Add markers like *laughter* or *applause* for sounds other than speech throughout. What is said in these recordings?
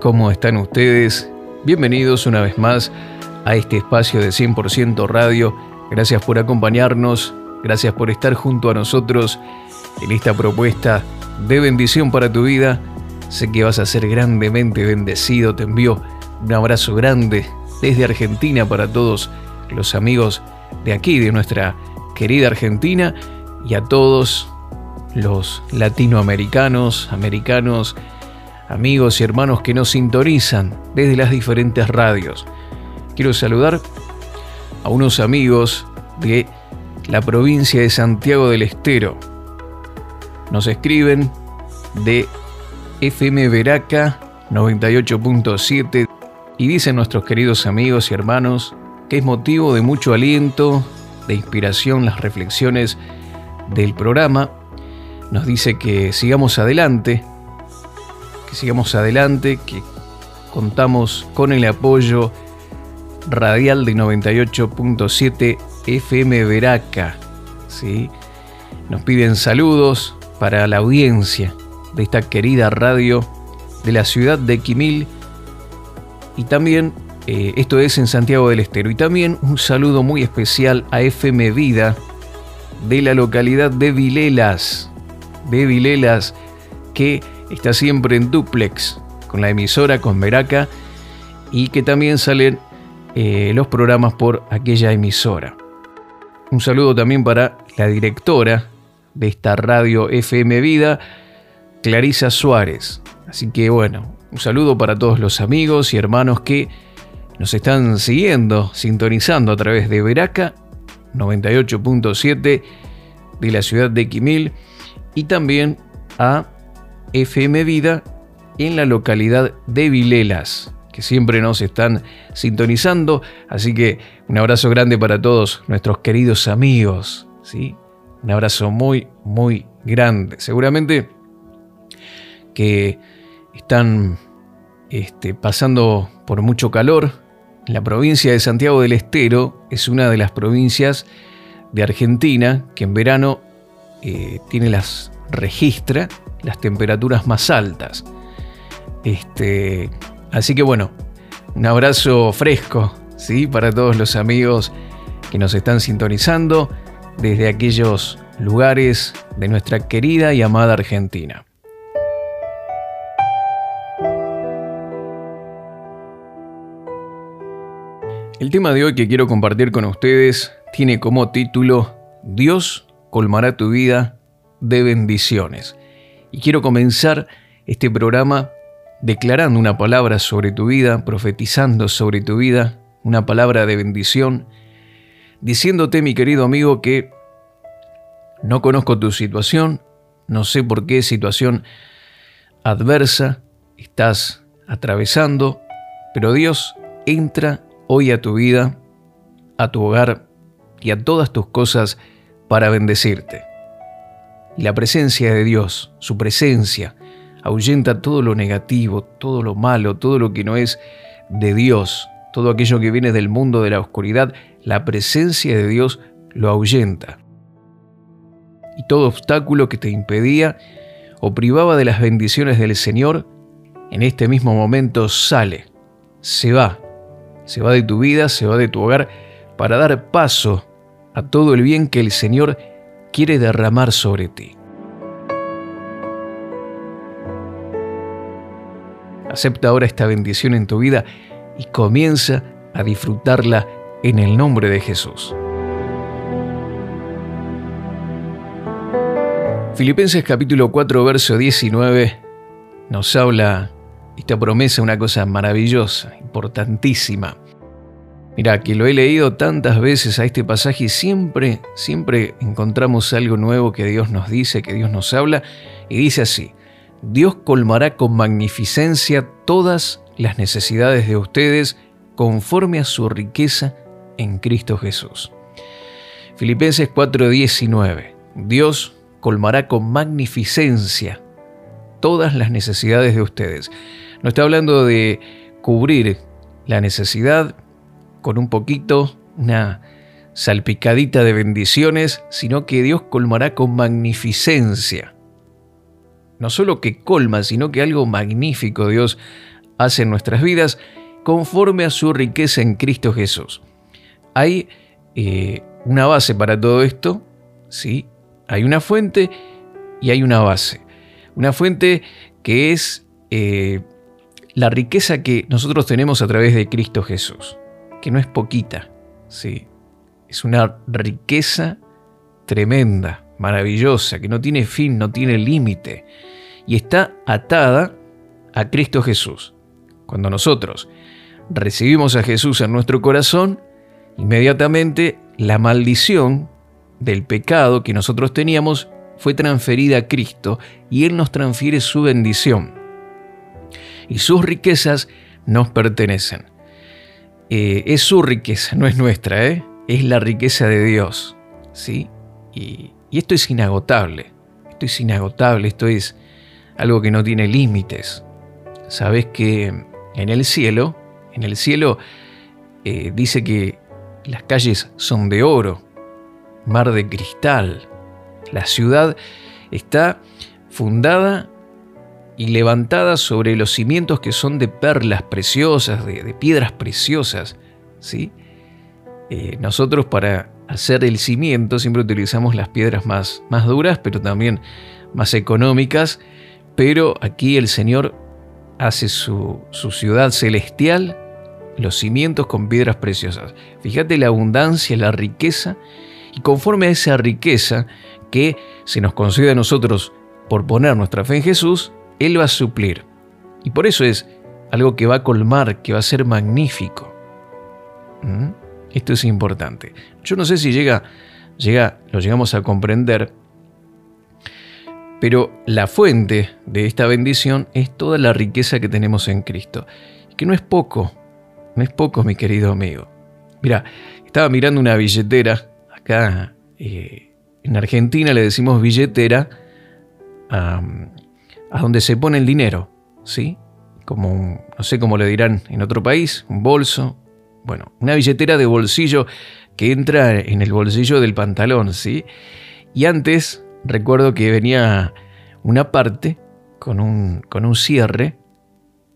¿Cómo están ustedes? Bienvenidos una vez más a este espacio de 100% Radio. Gracias por acompañarnos, gracias por estar junto a nosotros en esta propuesta de bendición para tu vida. Sé que vas a ser grandemente bendecido. Te envío un abrazo grande desde Argentina para todos los amigos de aquí, de nuestra querida Argentina, y a todos los latinoamericanos, americanos, amigos y hermanos que nos sintonizan desde las diferentes radios. Quiero saludar a unos amigos de la provincia de Santiago del Estero. Nos escriben de FM Veraca 98.7 y dicen nuestros queridos amigos y hermanos que es motivo de mucho aliento, de inspiración las reflexiones del programa. Nos dice que sigamos adelante, que sigamos adelante, que contamos con el apoyo radial de 98.7 FM Veraca. ¿sí? Nos piden saludos para la audiencia de esta querida radio de la ciudad de Quimil y también eh, esto es en Santiago del Estero y también un saludo muy especial a FM Vida de la localidad de Vilelas de Vilelas que está siempre en duplex con la emisora, con Veraca, y que también salen eh, los programas por aquella emisora. Un saludo también para la directora de esta radio FM Vida, Clarisa Suárez. Así que bueno, un saludo para todos los amigos y hermanos que nos están siguiendo, sintonizando a través de Veraca 98.7 de la ciudad de Quimil y también a FM Vida en la localidad de Vilelas, que siempre nos están sintonizando. Así que un abrazo grande para todos nuestros queridos amigos. ¿sí? Un abrazo muy, muy grande. Seguramente que están este, pasando por mucho calor. La provincia de Santiago del Estero es una de las provincias de Argentina que en verano eh, tiene las registra las temperaturas más altas. Este, así que bueno, un abrazo fresco, ¿sí? Para todos los amigos que nos están sintonizando desde aquellos lugares de nuestra querida y amada Argentina. El tema de hoy que quiero compartir con ustedes tiene como título Dios colmará tu vida de bendiciones. Y quiero comenzar este programa declarando una palabra sobre tu vida, profetizando sobre tu vida, una palabra de bendición, diciéndote, mi querido amigo, que no conozco tu situación, no sé por qué situación adversa estás atravesando, pero Dios entra hoy a tu vida, a tu hogar y a todas tus cosas para bendecirte. Y la presencia de Dios, su presencia, ahuyenta todo lo negativo, todo lo malo, todo lo que no es de Dios, todo aquello que viene del mundo de la oscuridad, la presencia de Dios lo ahuyenta. Y todo obstáculo que te impedía o privaba de las bendiciones del Señor, en este mismo momento sale, se va, se va de tu vida, se va de tu hogar, para dar paso a todo el bien que el Señor quiere derramar sobre ti. Acepta ahora esta bendición en tu vida y comienza a disfrutarla en el nombre de Jesús. Filipenses capítulo 4, verso 19 nos habla esta promesa, una cosa maravillosa, importantísima. Mira, que lo he leído tantas veces a este pasaje y siempre, siempre encontramos algo nuevo que Dios nos dice, que Dios nos habla, y dice así, Dios colmará con magnificencia todas las necesidades de ustedes conforme a su riqueza en Cristo Jesús. Filipenses 4:19. Dios colmará con magnificencia todas las necesidades de ustedes. No está hablando de cubrir la necesidad con un poquito, una salpicadita de bendiciones, sino que Dios colmará con magnificencia. No solo que colma, sino que algo magnífico Dios hace en nuestras vidas conforme a su riqueza en Cristo Jesús. Hay eh, una base para todo esto, ¿sí? Hay una fuente y hay una base. Una fuente que es eh, la riqueza que nosotros tenemos a través de Cristo Jesús, que no es poquita, ¿sí? Es una riqueza tremenda, maravillosa, que no tiene fin, no tiene límite, y está atada a Cristo Jesús. Cuando nosotros recibimos a Jesús en nuestro corazón, inmediatamente la maldición del pecado que nosotros teníamos fue transferida a Cristo y Él nos transfiere su bendición. Y sus riquezas nos pertenecen. Eh, es su riqueza, no es nuestra, ¿eh? es la riqueza de Dios. ¿sí? Y, y esto es inagotable. Esto es inagotable, esto es algo que no tiene límites. Sabes que en el cielo, en el cielo eh, dice que las calles son de oro, mar de cristal. La ciudad está fundada y levantada sobre los cimientos que son de perlas preciosas, de, piedras preciosas. ¿sí? Eh, nosotros para hacer el cimiento siempre utilizamos las piedras más, más duras, pero también más económicas, pero aquí el Señor hace su, su ciudad celestial, los cimientos con piedras preciosas. Fíjate la abundancia, la riqueza, y conforme a esa riqueza que se nos concede a nosotros por poner nuestra fe en Jesús, Él va a suplir. Y por eso es algo que va a colmar, que va a ser magnífico. ¿Mm? Esto es importante. Yo no sé si llega, llega, lo llegamos a comprender, pero la fuente de esta bendición es toda la riqueza que tenemos en Cristo. Que no es poco, no es poco, mi querido amigo. Mira, estaba mirando una billetera, acá eh, en Argentina le decimos billetera a, donde se pone el dinero, ¿sí? Como no sé cómo le dirán en otro país, un bolso, bueno, una billetera de bolsillo que entra en el bolsillo del pantalón, ¿sí? Y antes recuerdo que venía una parte con un, con un cierre,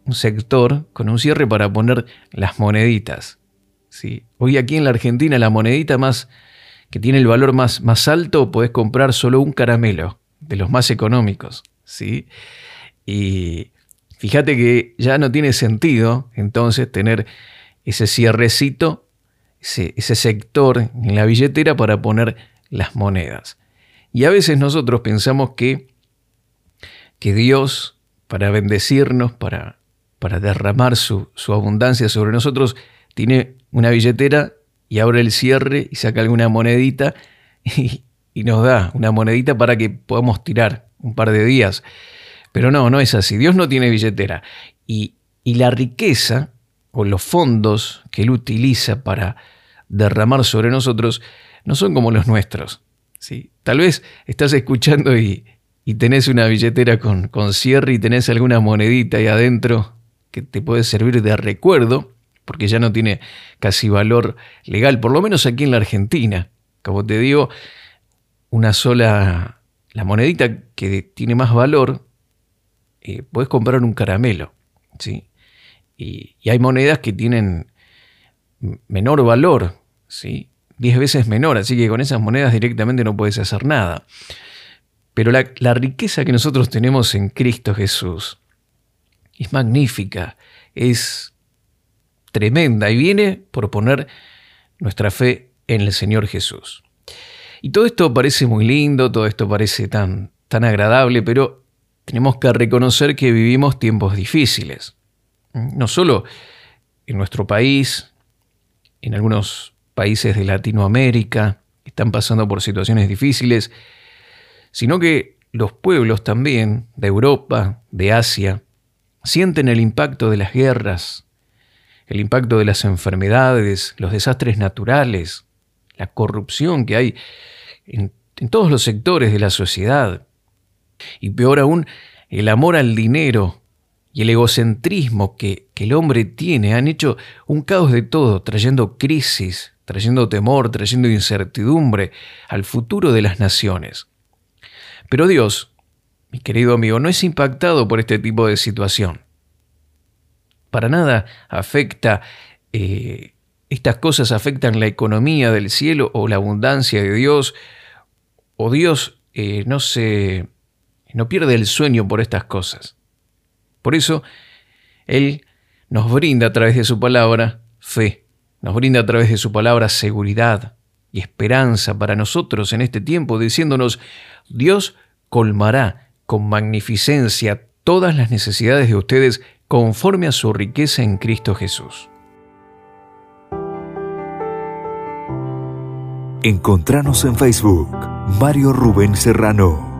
un sector con un cierre para poner las moneditas. ¿sí? Hoy aquí en la Argentina la monedita más que tiene el valor más, más alto, podés comprar solo un caramelo, de los más económicos. ¿sí? Y fíjate que ya no tiene sentido entonces tener ese cierrecito, ese, ese sector en la billetera para poner las monedas. Y a veces nosotros pensamos que, que Dios, para bendecirnos, para, para derramar su, su, abundancia sobre nosotros, tiene una billetera y abre el cierre y saca alguna monedita *laughs* y, y nos da una monedita para que podamos tirar un par de días. Pero no, no es así. Dios no tiene billetera. Y, y la riqueza o los fondos que Él utiliza para derramar sobre nosotros no son como los nuestros. ¿sí? Tal vez estás escuchando y, tenés una billetera con, con cierre y tenés alguna monedita ahí adentro que te puede servir de recuerdo, porque ya no tiene casi valor legal, por lo menos aquí en la Argentina. Como te digo, una sola, la monedita que tiene más valor, eh, puedes comprar un caramelo. ¿sí? Y, hay monedas que tienen menor valor, ¿sí? 10 veces menor, así que con esas monedas directamente no puedes hacer nada. Pero la, la riqueza que nosotros tenemos en Cristo Jesús es magnífica, es tremenda y viene por poner nuestra fe en el Señor Jesús. Y todo esto parece muy lindo, todo esto parece tan, tan agradable, pero tenemos que reconocer que vivimos tiempos difíciles no solo en nuestro país, en algunos países de Latinoamérica están pasando por situaciones difíciles, sino que los pueblos también de Europa, de Asia, sienten el impacto de las guerras, el impacto de las enfermedades, los desastres naturales, la corrupción que hay en, todos los sectores de la sociedad. Y peor aún, el amor al dinero y el egocentrismo que, el hombre tiene han hecho un caos de todo, trayendo crisis, trayendo temor, trayendo incertidumbre al futuro de las naciones. Pero Dios, mi querido amigo, no es impactado por este tipo de situación. Para nada afecta, eh, estas cosas afectan la economía del cielo o la abundancia de Dios, o Dios eh, no se, no pierde el sueño por estas cosas. Por eso, Él nos brinda a través de su palabra fe, nos brinda a través de su palabra seguridad y esperanza para nosotros en este tiempo, diciéndonos, Dios colmará con magnificencia todas las necesidades de ustedes conforme a su riqueza en Cristo Jesús. Encontranos en Facebook, Mario Rubén Serrano.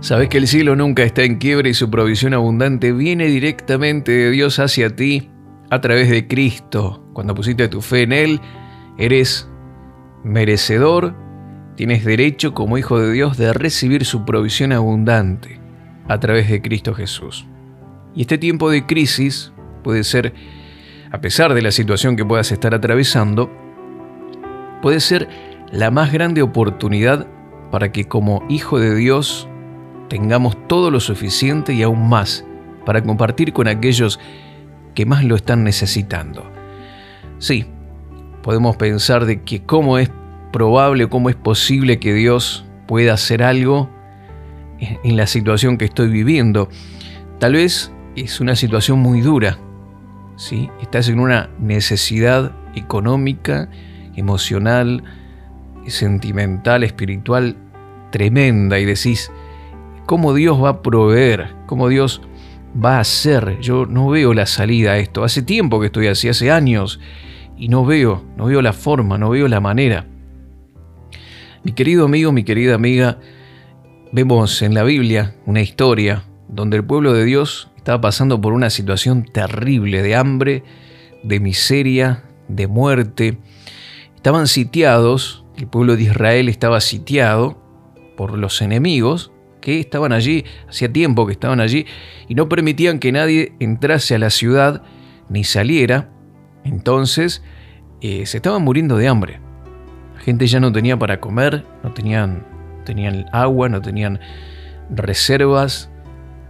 Sabes que el cielo nunca está en quiebra y su provisión abundante viene directamente de Dios hacia ti a través de Cristo. Cuando pusiste tu fe en Él, eres merecedor, tienes derecho como hijo de Dios de recibir su provisión abundante a través de Cristo Jesús. Y este tiempo de crisis puede ser, a pesar de la situación que puedas estar atravesando, puede ser la más grande oportunidad para que como hijo de Dios tengamos todo lo suficiente y aún más para compartir con aquellos que más lo están necesitando. Sí, podemos pensar de que cómo es probable, cómo es posible que Dios pueda hacer algo en la situación que estoy viviendo. Tal vez es una situación muy dura, ¿sí? Estás en una necesidad económica, emocional, sentimental, espiritual tremenda y decís, ¿cómo Dios va a proveer? ¿Cómo Dios va a hacer? Yo no veo la salida a esto. Hace tiempo que estoy así, hace años y no veo, no veo la forma, no veo la manera. Mi querido amigo, mi querida amiga, vemos en la Biblia una historia donde el pueblo de Dios estaba pasando por una situación terrible de hambre, de miseria, de muerte. Estaban sitiados, el pueblo de Israel estaba sitiado por los enemigos que estaban allí, hacía tiempo que estaban allí, y no permitían que nadie entrase a la ciudad ni saliera entonces eh, se estaban muriendo de hambre. La gente ya no tenía para comer, no tenían, tenían agua, no tenían reservas,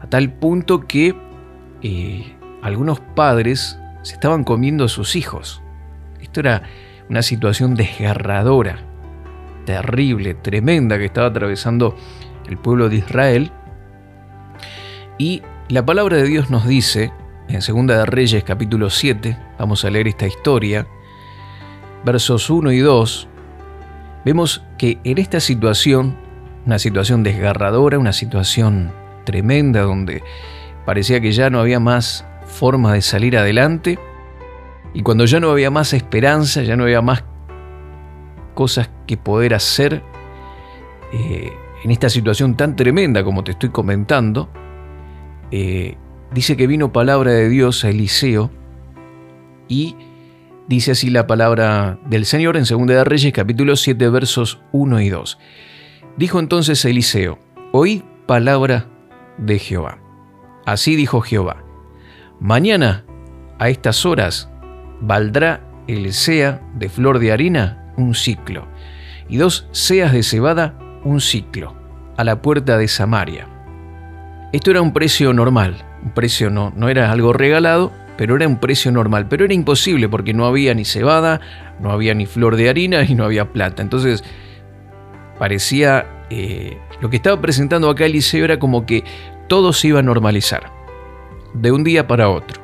a tal punto que eh, algunos padres se estaban comiendo a sus hijos. Esto era una situación desgarradora, terrible, tremenda que estaba atravesando el pueblo de Israel. Y la palabra de Dios nos dice en Segunda de Reyes capítulo 7, vamos a leer esta historia, versos 1 y 2, vemos que en esta situación, una situación desgarradora, una situación tremenda donde parecía que ya no había más forma de salir adelante, y cuando ya no había más esperanza, ya no había más cosas que poder hacer, eh, en esta situación tan tremenda como te estoy comentando, eh, dice que vino palabra de Dios a Eliseo y dice así la palabra del Señor en 2 de Reyes capítulo 7 versos 1 y 2. Dijo entonces Eliseo, oíd palabra de Jehová. Así dijo Jehová, mañana a estas horas valdrá el sea de flor de harina un ciclo y dos seas de cebada un ciclo a la puerta de Samaria. Esto era un precio normal, un precio no, no era algo regalado, pero era un precio normal. Pero era imposible porque no había ni cebada, no había ni flor de harina y no había plata. Entonces parecía, eh, lo que estaba presentando acá Eliseo era como que todo se iba a normalizar, de un día para otro.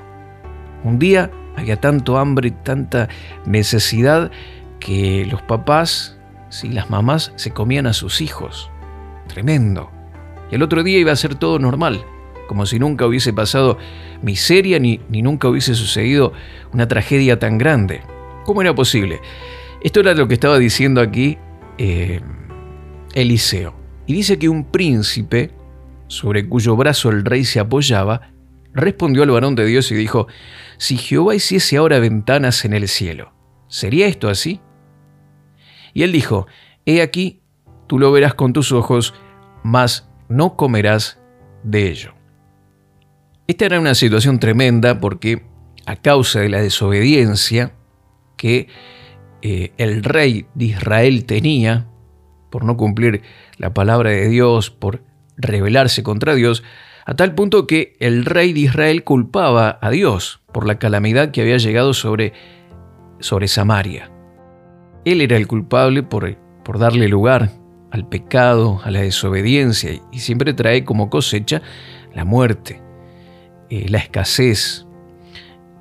Un día había tanto hambre, tanta necesidad, que los papás, y las mamás se comían a sus hijos. Tremendo. Y el otro día iba a ser todo normal como si nunca hubiese pasado miseria ni, ni nunca hubiese sucedido una tragedia tan grande. ¿Cómo era posible? Esto era lo que estaba diciendo aquí eh, Eliseo. Y dice que un príncipe, sobre cuyo brazo el rey se apoyaba, respondió al varón de Dios y dijo, si Jehová hiciese ahora ventanas en el cielo, ¿sería esto así? Y él dijo, he aquí, tú lo verás con tus ojos, mas no comerás de ello. Esta era una situación tremenda porque a causa de la desobediencia que eh, el rey de Israel tenía, por no cumplir la palabra de Dios, por rebelarse contra Dios, a tal punto que el rey de Israel culpaba a Dios por la calamidad que había llegado sobre, sobre Samaria. Él era el culpable por, por darle lugar al pecado, a la desobediencia, y siempre trae como cosecha la muerte, eh, la escasez.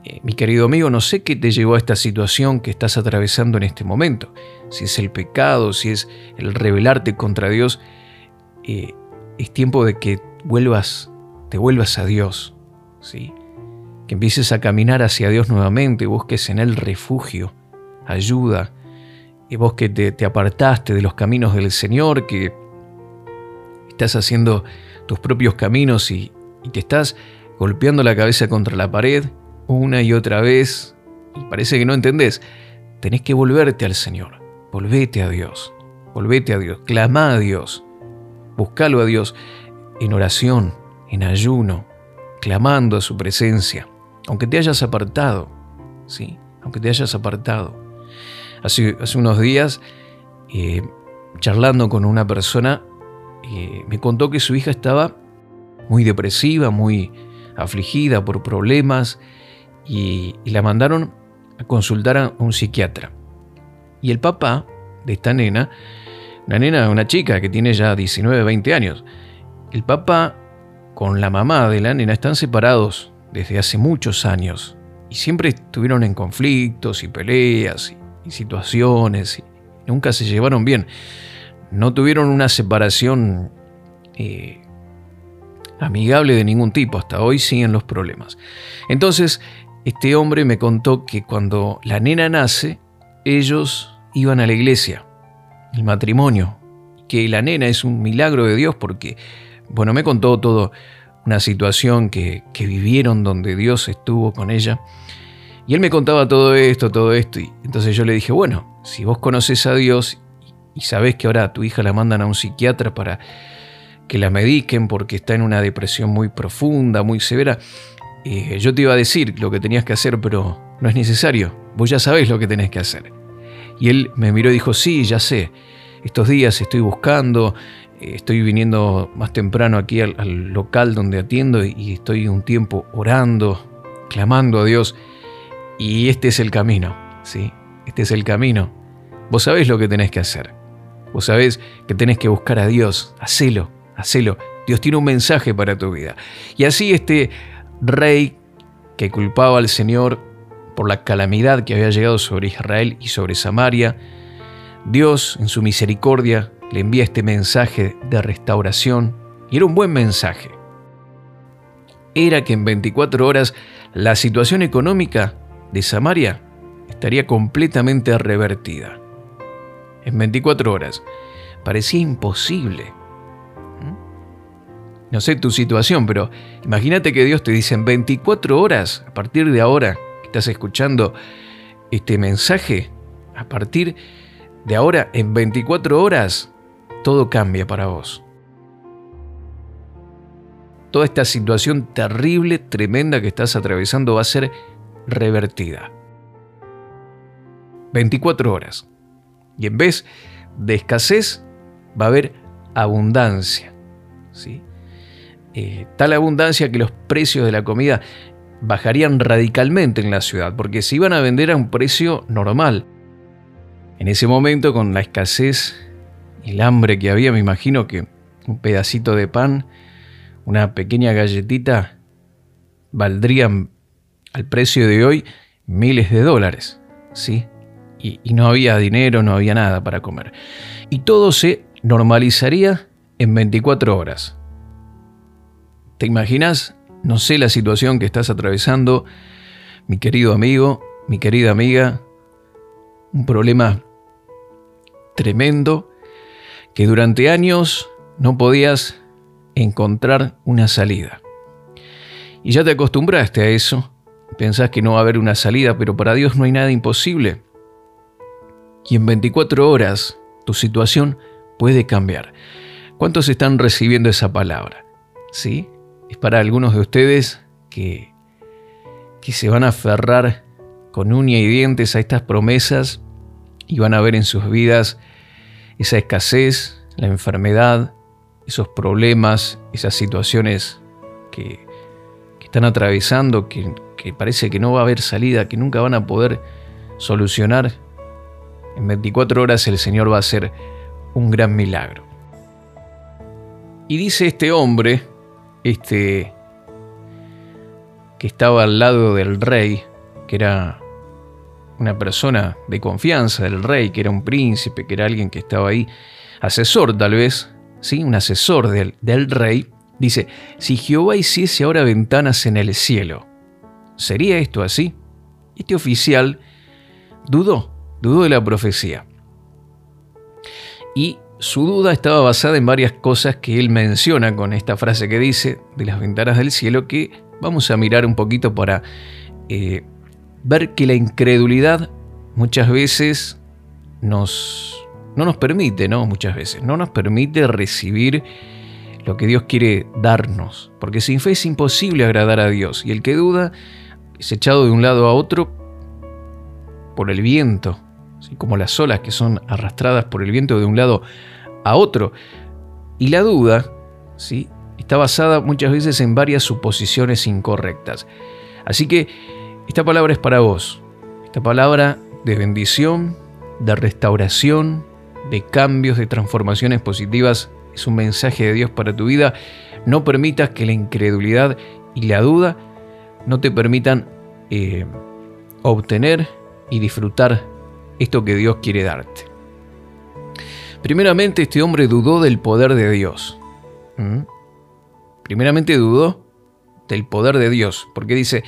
Eh, mi querido amigo, no sé qué te llevó a esta situación que estás atravesando en este momento, si es el pecado, si es el rebelarte contra Dios, eh, es tiempo de que vuelvas te vuelvas a Dios, ¿sí? que empieces a caminar hacia Dios nuevamente, busques en Él refugio, ayuda, y vos que te, apartaste de los caminos del Señor, que estás haciendo tus propios caminos y, te estás golpeando la cabeza contra la pared una y otra vez, y parece que no entendés, tenés que volverte al Señor, volvete a Dios, volvete a Dios, clama a Dios, buscalo a Dios en oración, en ayuno, clamando a su presencia, aunque te hayas apartado, ¿sí? Aunque te hayas apartado. Hace, unos días, eh, charlando con una persona, eh, me contó que su hija estaba muy depresiva, muy afligida por problemas, y, y la mandaron a consultar a un psiquiatra. Y el papá de esta nena, una nena, una chica que tiene ya 19, 20 años, el papá con la mamá de la nena están separados desde hace muchos años y siempre estuvieron en conflictos y peleas y, situaciones nunca se llevaron bien. No tuvieron una separación eh, amigable de ningún tipo, hasta hoy siguen los problemas. Entonces, este hombre me contó que cuando la nena nace, ellos iban a la iglesia, el matrimonio, que la nena es un milagro de Dios porque bueno, me contó todo una situación que, vivieron donde Dios estuvo con ella. Y él me contaba todo esto, todo esto. Y entonces yo le dije, bueno, si vos conoces a Dios y sabés que ahora tu hija la mandan a un psiquiatra para que la mediquen porque está en una depresión muy profunda, muy severa, eh, yo te iba a decir lo que tenías que hacer, pero no es necesario. Vos ya sabés lo que tenés que hacer. Y él me miró y dijo, sí, ya sé. Estos días estoy buscando estoy viniendo más temprano aquí al, local donde atiendo y estoy un tiempo orando, clamando a Dios. Y este es el camino, ¿sí? Este es el camino. Vos sabés lo que tenés que hacer. Vos sabés que tenés que buscar a Dios. Hacelo, hacelo. Dios tiene un mensaje para tu vida. Y así este rey que culpaba al Señor por la calamidad que había llegado sobre Israel y sobre Samaria, Dios en su misericordia le envía este mensaje de restauración y era un buen mensaje. Era que en 24 horas la situación económica de Samaria estaría completamente revertida. En 24 horas. Parecía imposible. ¿Mm? No sé tu situación, pero imagínate que Dios te dice en 24 horas, a partir de ahora que estás escuchando este mensaje, a partir de ahora, en 24 horas, todo cambia para vos. Toda esta situación terrible, tremenda que estás atravesando va a ser revertida. 24 horas. Y en vez de escasez, va a haber abundancia. ¿sí? Eh, tal abundancia que los precios de la comida bajarían radicalmente en la ciudad, porque se iban a vender a un precio normal. En ese momento, con la escasez el hambre que había, me imagino que un pedacito de pan, una pequeña galletita, valdrían al precio de hoy miles de dólares, ¿sí? Y, y no había dinero, no había nada para comer. Y todo se normalizaría en 24 horas. ¿Te imaginas? No sé la situación que estás atravesando, mi querido amigo, mi querida amiga, un problema tremendo que durante años no podías encontrar una salida. Y ya te acostumbraste a eso, pensás que no va a haber una salida, pero para Dios no hay nada imposible. Y en 24 horas tu situación puede cambiar. ¿Cuántos están recibiendo esa palabra? ¿Sí? Es para algunos de ustedes que, que se van a aferrar con uña y dientes a estas promesas y van a ver en sus vidas esa escasez, la enfermedad, esos problemas, esas situaciones que, están atravesando, que, parece que no va a haber salida, que nunca van a poder solucionar. En 24 horas el Señor va a hacer un gran milagro. Y dice este hombre, este que estaba al lado del rey, que era una persona de confianza del rey, que era un príncipe, que era alguien que estaba ahí, asesor tal vez, ¿sí? un asesor del, del rey, dice, si Jehová hiciese ahora ventanas en el cielo, ¿sería esto así? Este oficial dudó, dudó de la profecía. Y su duda estaba basada en varias cosas que él menciona con esta frase que dice de las ventanas del cielo, que vamos a mirar un poquito para eh, ver que la incredulidad muchas veces nos, no nos permite, ¿no? Muchas veces, no nos permite recibir lo que Dios quiere darnos, porque sin fe es imposible agradar a Dios, y el que duda es echado de un lado a otro por el viento, así como las olas que son arrastradas por el viento de un lado a otro. Y la duda ¿sí? está basada muchas veces en varias suposiciones incorrectas. Así que esta palabra es para vos. Esta palabra de bendición, de restauración, de cambios, de transformaciones positivas, es un mensaje de Dios para tu vida. No permitas que la incredulidad y la duda no te permitan eh, obtener y disfrutar esto que Dios quiere darte. Primeramente, este hombre dudó del poder de Dios. ¿Mm? Primeramente dudó del poder de Dios, porque dice,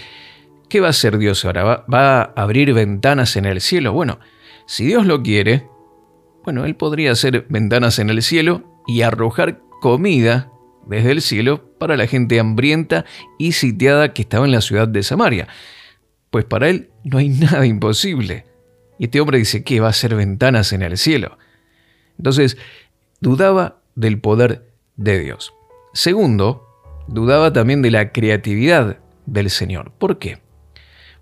¿Qué va a hacer Dios ahora? ¿Va, a abrir ventanas en el cielo? Bueno, si Dios lo quiere, bueno, Él podría hacer ventanas en el cielo y arrojar comida desde el cielo para la gente hambrienta y sitiada que estaba en la ciudad de Samaria. Pues para Él no hay *laughs* nada imposible. Y este hombre dice que va a hacer ventanas en el cielo. Entonces, dudaba del poder de Dios. Segundo, dudaba también de la creatividad del Señor. ¿Por qué?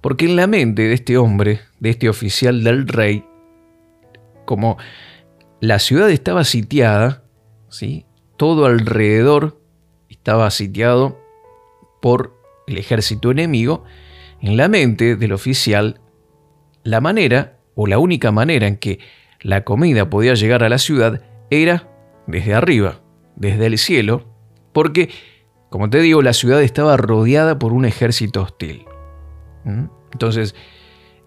Porque en la mente de este hombre, de este oficial del rey, como la ciudad estaba sitiada, todo alrededor estaba sitiado por el ejército enemigo, en la mente del oficial, la manera o la única manera en que la comida podía llegar a la ciudad era desde arriba, desde el cielo, porque, como te digo, la ciudad estaba rodeada por un ejército hostil. ¿Mm? Entonces,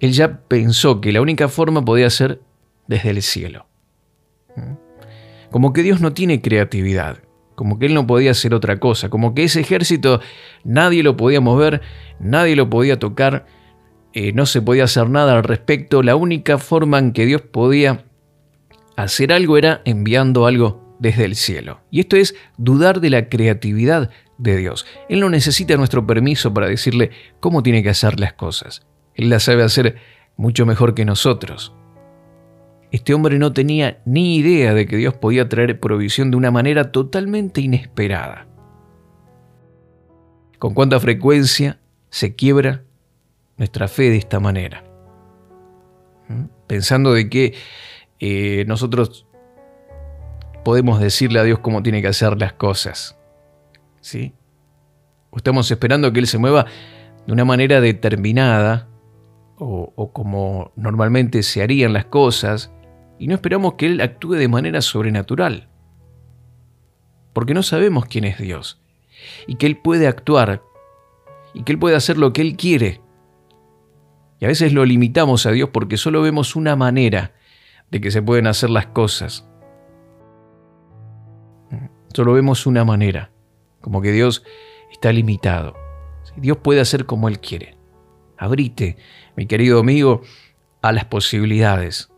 él ya pensó que la única forma podía ser desde el cielo. ¿Mm? Como que Dios no tiene creatividad, como que Él no podía hacer otra cosa, como que ese ejército nadie lo podía mover, nadie lo podía tocar, eh, no se podía hacer nada al respecto, la única forma en que Dios podía hacer algo era enviando algo desde el cielo. Y esto es dudar de la creatividad de Dios. Él no necesita nuestro permiso para decirle cómo tiene que hacer las cosas. Él las sabe hacer mucho mejor que nosotros. Este hombre no tenía ni idea de que Dios podía traer provisión de una manera totalmente inesperada. ¿Con cuánta frecuencia se quiebra nuestra fe de esta manera? ¿Mm? Pensando de que eh, nosotros podemos decirle a Dios cómo tiene que hacer las cosas. ¿sí? estamos esperando que Él se mueva de una manera determinada o, o como normalmente se harían las cosas y no esperamos que Él actúe de manera sobrenatural. Porque no sabemos quién es Dios y que Él puede actuar y que Él puede hacer lo que Él quiere. Y a veces lo limitamos a Dios porque solo vemos una manera de que se pueden hacer las cosas. Solo vemos una manera como que Dios está limitado. Dios puede hacer como Él quiere. Abrite, mi querido amigo, a las posibilidades.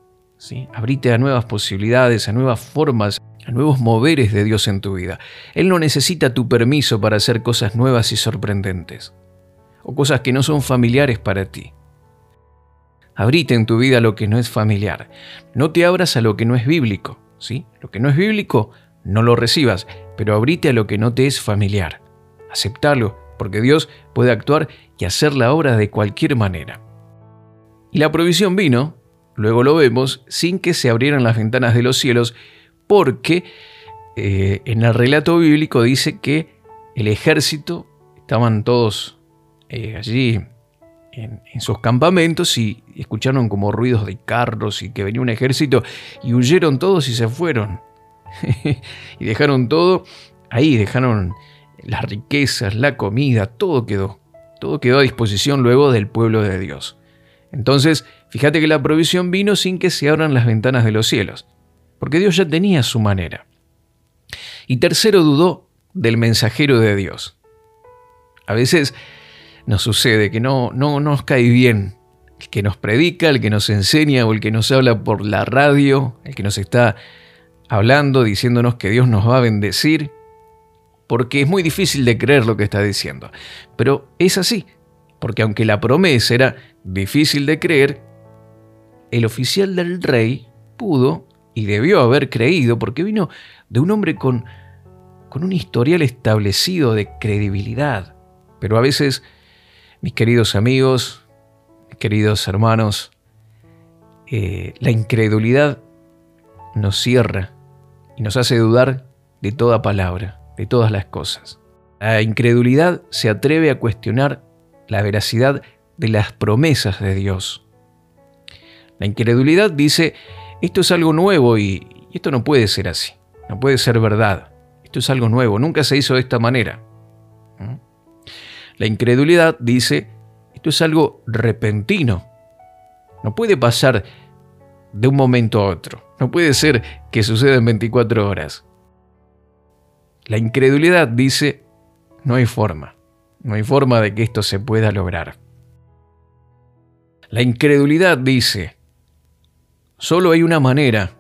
Abrite a nuevas posibilidades, a nuevas formas, a nuevos moveres de Dios en tu vida. Él no necesita tu permiso para hacer cosas nuevas y sorprendentes, o cosas que no son familiares para ti. Abrite en tu vida lo que no es familiar. No te abras a lo que no es bíblico, ¿sí? Lo que no es bíblico, no lo recibas, pero abrite a lo que no te es familiar. Aceptalo, porque Dios puede actuar y hacer la obra de cualquier manera. Y la provisión vino, luego lo vemos, sin que se abrieran las ventanas de los cielos, porque eh, en el relato bíblico dice que el ejército estaban todos eh, allí en, sus campamentos y escucharon como ruidos de carros y que venía un ejército y huyeron todos y se fueron. *laughs* y dejaron todo ahí, dejaron las riquezas, la comida, todo quedó. Todo quedó a disposición luego del pueblo de Dios. Entonces, fíjate que la provisión vino sin que se abran las ventanas de los cielos, porque Dios ya tenía su manera. Y tercero, dudó del mensajero de Dios. A veces nos sucede que no, no nos cae bien el que nos predica, el que nos enseña o el que nos habla por la radio, el que nos está hablando, diciéndonos que Dios nos va a bendecir, porque es muy difícil de creer lo que está diciendo. Pero es así, porque aunque la promesa era difícil de creer, el oficial del rey pudo y debió haber creído porque vino de un hombre con, con un historial establecido de credibilidad. Pero a veces, mis queridos amigos, mis queridos hermanos, eh, la incredulidad nos cierra y nos hace dudar de toda palabra, de todas las cosas. La incredulidad se atreve a cuestionar la veracidad de las promesas de Dios. La incredulidad dice, esto es algo nuevo y, esto no puede ser así, no puede ser verdad, esto es algo nuevo, nunca se hizo de esta manera. La incredulidad dice, esto es algo repentino, no puede pasar de un momento a otro, no puede ser que suceda en 24 horas. La incredulidad dice, no hay forma, no hay forma de que esto se pueda lograr. La incredulidad dice, solo hay una manera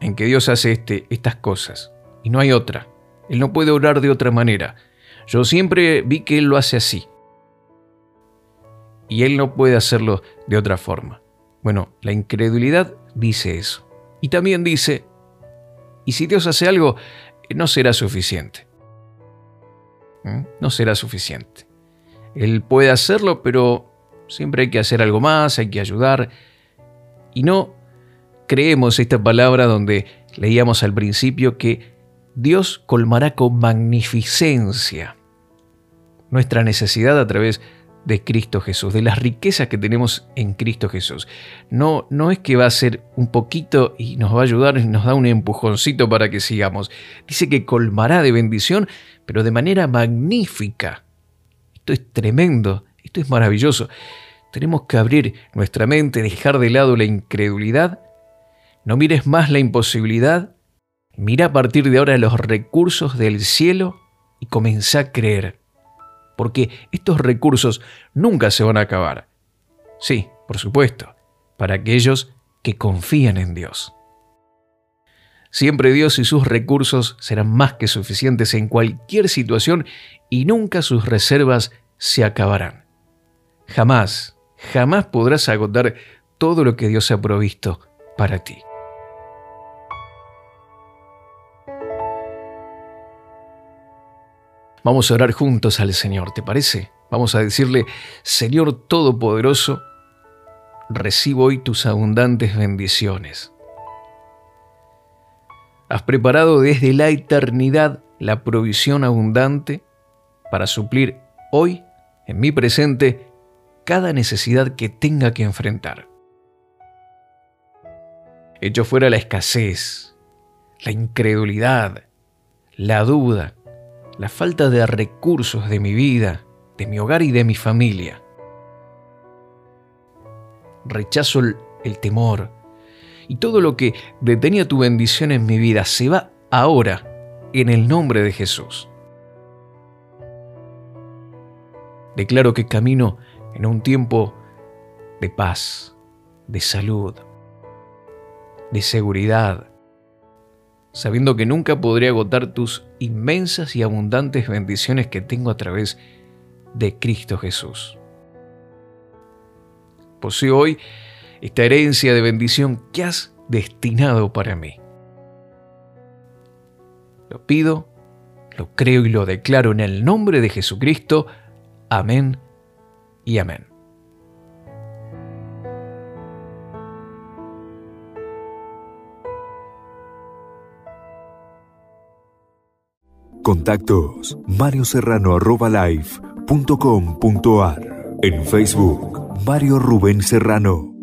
en que Dios hace este, estas cosas, y no hay otra. Él no puede orar de otra manera. Yo siempre vi que Él lo hace así. Y Él no puede hacerlo de otra forma. Bueno, la incredulidad dice eso. Y también dice, y si Dios hace algo, no será suficiente. ¿Mm? No será suficiente. Él puede hacerlo, pero Siempre hay que hacer algo más, hay que ayudar. Y no creemos esta palabra donde leíamos al principio que Dios colmará con magnificencia nuestra necesidad a través de Cristo Jesús, de las riquezas que tenemos en Cristo Jesús. No, no es que va a ser un poquito y nos va a ayudar y nos da un empujoncito para que sigamos. Dice que colmará de bendición, pero de manera magnífica. Esto es tremendo. Esto es maravilloso. Tenemos que abrir nuestra mente, dejar de lado la incredulidad. No mires más la imposibilidad. Mira a partir de ahora los recursos del cielo y comienza a creer. Porque estos recursos nunca se van a acabar. Sí, por supuesto, para aquellos que confían en Dios. Siempre Dios y sus recursos serán más que suficientes en cualquier situación y nunca sus reservas se acabarán. Jamás, jamás podrás agotar todo lo que Dios ha provisto para ti. Vamos a orar juntos al Señor, ¿te parece? Vamos a decirle, Señor Todopoderoso, recibo hoy tus abundantes bendiciones. Has preparado desde la eternidad la provisión abundante para suplir hoy, en mi presente, cada necesidad que tenga que enfrentar. Hecho fuera la escasez, la incredulidad, la duda, la falta de recursos de mi vida, de mi hogar y de mi familia. Rechazo el, el temor y todo lo que detenía tu bendición en mi vida se va ahora en el nombre de Jesús. Declaro que camino en un tiempo de paz, de salud, de seguridad, sabiendo que nunca podré agotar tus inmensas y abundantes bendiciones que tengo a través de Cristo Jesús. Poseo hoy esta herencia de bendición que has destinado para mí. Lo pido, lo creo y lo declaro en el nombre de Jesucristo. Amén y amén. Contactos marioserrano.live.com.ar En Facebook, Mario Rubén Serrano.